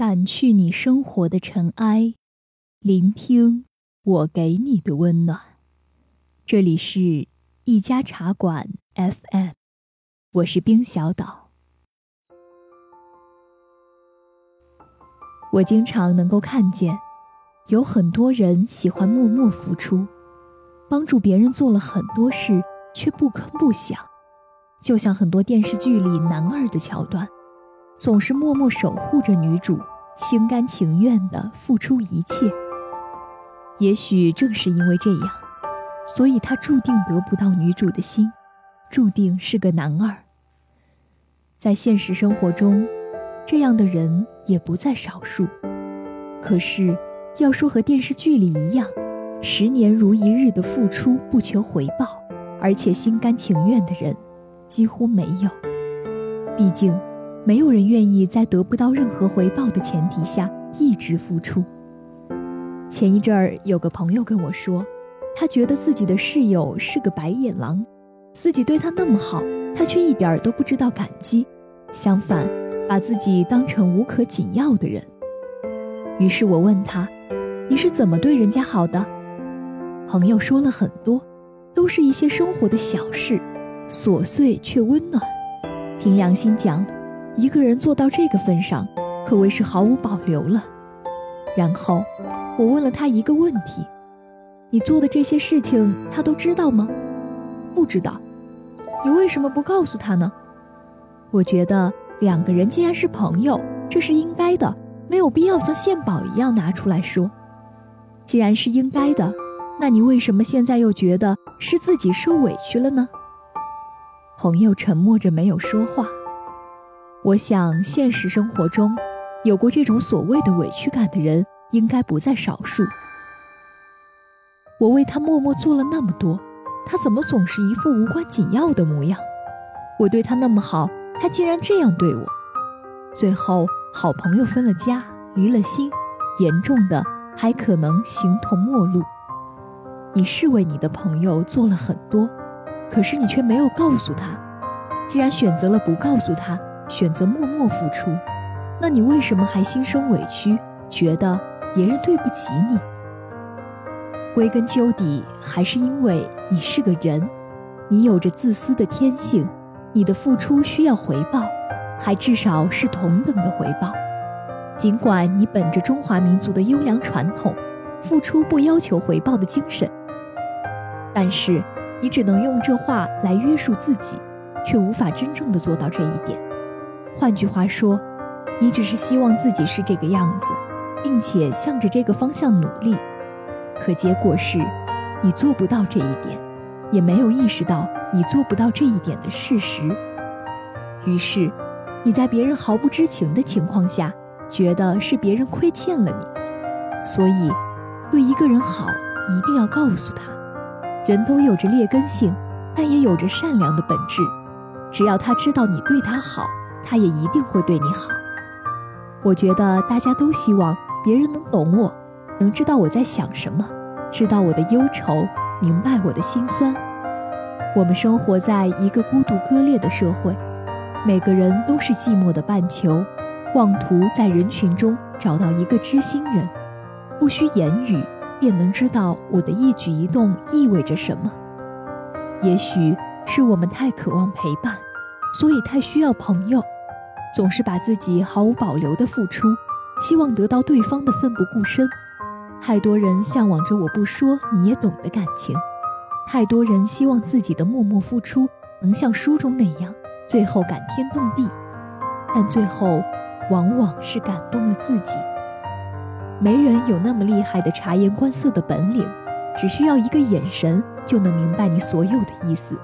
掸去你生活的尘埃，聆听我给你的温暖。这里是一家茶馆 FM，我是冰小岛。我经常能够看见，有很多人喜欢默默付出，帮助别人做了很多事，却不吭不响，就像很多电视剧里男二的桥段。总是默默守护着女主，心甘情愿地付出一切。也许正是因为这样，所以他注定得不到女主的心，注定是个男二。在现实生活中，这样的人也不在少数。可是，要说和电视剧里一样，十年如一日的付出不求回报，而且心甘情愿的人，几乎没有。毕竟。没有人愿意在得不到任何回报的前提下一直付出。前一阵儿有个朋友跟我说，他觉得自己的室友是个白眼狼，自己对他那么好，他却一点儿都不知道感激，相反，把自己当成无可紧要的人。于是我问他：“你是怎么对人家好的？”朋友说了很多，都是一些生活的小事，琐碎却温暖。凭良心讲。一个人做到这个份上，可谓是毫无保留了。然后，我问了他一个问题：“你做的这些事情，他都知道吗？”不知道。你为什么不告诉他呢？我觉得两个人既然是朋友，这是应该的，没有必要像献宝一样拿出来说。既然是应该的，那你为什么现在又觉得是自己受委屈了呢？朋友沉默着没有说话。我想，现实生活中，有过这种所谓的委屈感的人，应该不在少数。我为他默默做了那么多，他怎么总是一副无关紧要的模样？我对他那么好，他竟然这样对我。最后，好朋友分了家，离了心，严重的还可能形同陌路。你是为你的朋友做了很多，可是你却没有告诉他。既然选择了不告诉他，选择默默付出，那你为什么还心生委屈，觉得别人对不起你？归根究底，还是因为你是个人，你有着自私的天性，你的付出需要回报，还至少是同等的回报。尽管你本着中华民族的优良传统，付出不要求回报的精神，但是你只能用这话来约束自己，却无法真正的做到这一点。换句话说，你只是希望自己是这个样子，并且向着这个方向努力，可结果是，你做不到这一点，也没有意识到你做不到这一点的事实。于是，你在别人毫不知情的情况下，觉得是别人亏欠了你。所以，对一个人好，一定要告诉他。人都有着劣根性，但也有着善良的本质。只要他知道你对他好。他也一定会对你好。我觉得大家都希望别人能懂我，能知道我在想什么，知道我的忧愁，明白我的心酸。我们生活在一个孤独割裂的社会，每个人都是寂寞的半球，妄图在人群中找到一个知心人，不需言语便能知道我的一举一动意味着什么。也许是我们太渴望陪伴。所以太需要朋友，总是把自己毫无保留的付出，希望得到对方的奋不顾身。太多人向往着我不说你也懂的感情，太多人希望自己的默默付出能像书中那样，最后感天动地，但最后往往是感动了自己。没人有那么厉害的察言观色的本领，只需要一个眼神就能明白你所有的意思。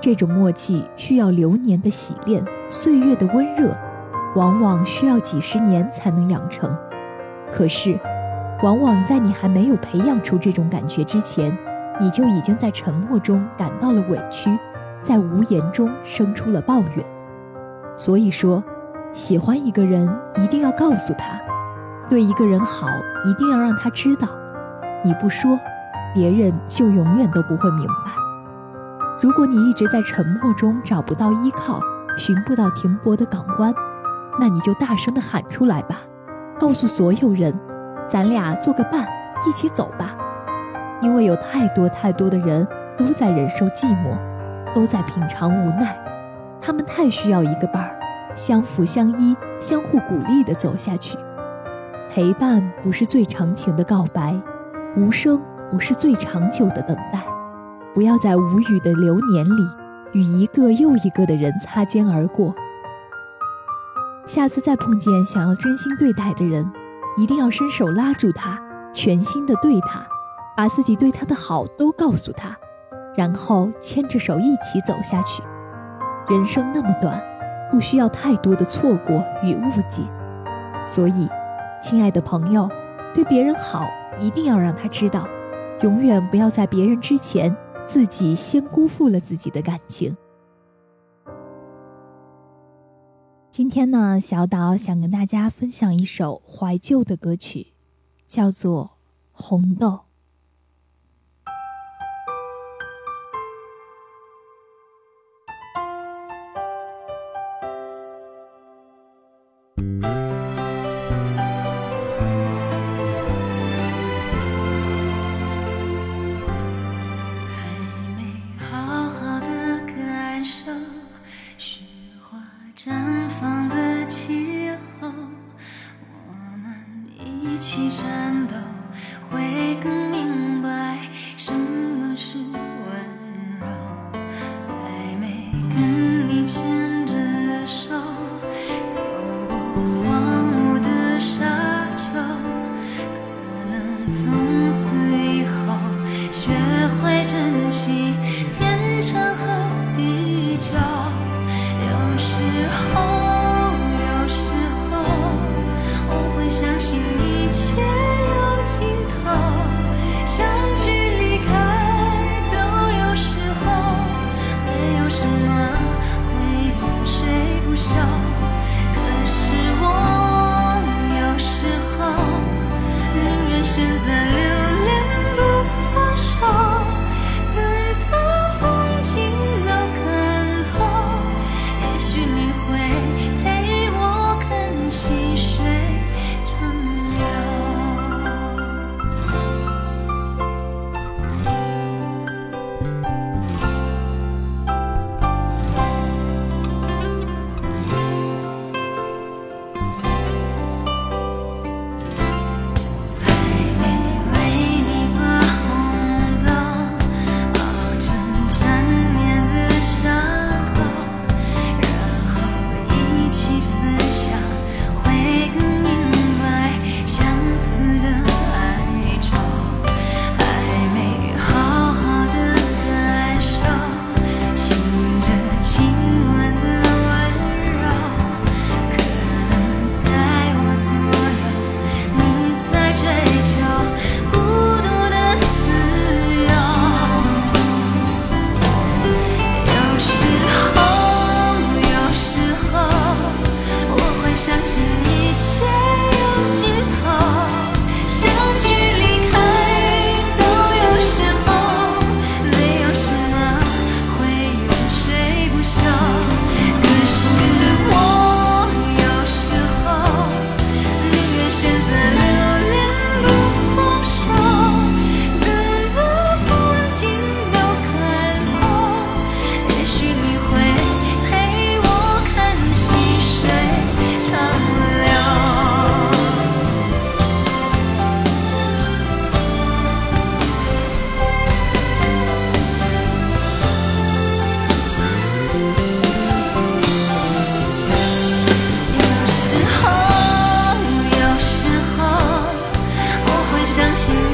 这种默契需要流年的洗练，岁月的温热，往往需要几十年才能养成。可是，往往在你还没有培养出这种感觉之前，你就已经在沉默中感到了委屈，在无言中生出了抱怨。所以说，喜欢一个人一定要告诉他，对一个人好一定要让他知道。你不说，别人就永远都不会明白。如果你一直在沉默中找不到依靠，寻不到停泊的港湾，那你就大声的喊出来吧，告诉所有人，咱俩做个伴，一起走吧。因为有太多太多的人都在忍受寂寞，都在品尝无奈，他们太需要一个伴儿，相扶相依，相互鼓励的走下去。陪伴不是最长情的告白，无声不是最长久的等待。不要在无语的流年里，与一个又一个的人擦肩而过。下次再碰见想要真心对待的人，一定要伸手拉住他，全心的对他。把自己对他的好都告诉他，然后牵着手一起走下去。人生那么短，不需要太多的错过与误解。所以，亲爱的朋友，对别人好一定要让他知道，永远不要在别人之前自己先辜负了自己的感情。今天呢，小岛想跟大家分享一首怀旧的歌曲，叫做《红豆》。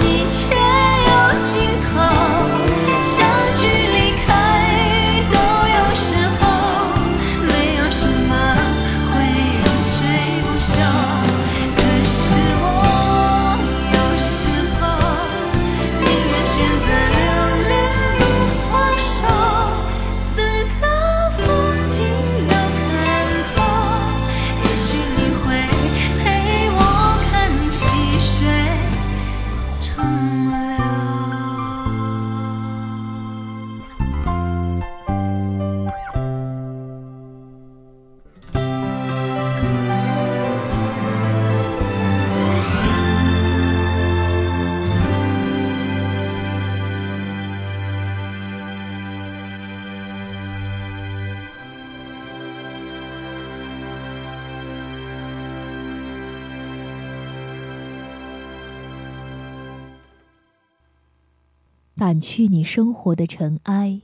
一切掸去你生活的尘埃，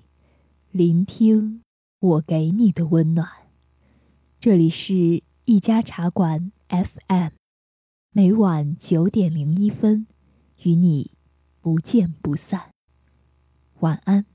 聆听我给你的温暖。这里是一家茶馆 FM，每晚九点零一分，与你不见不散。晚安。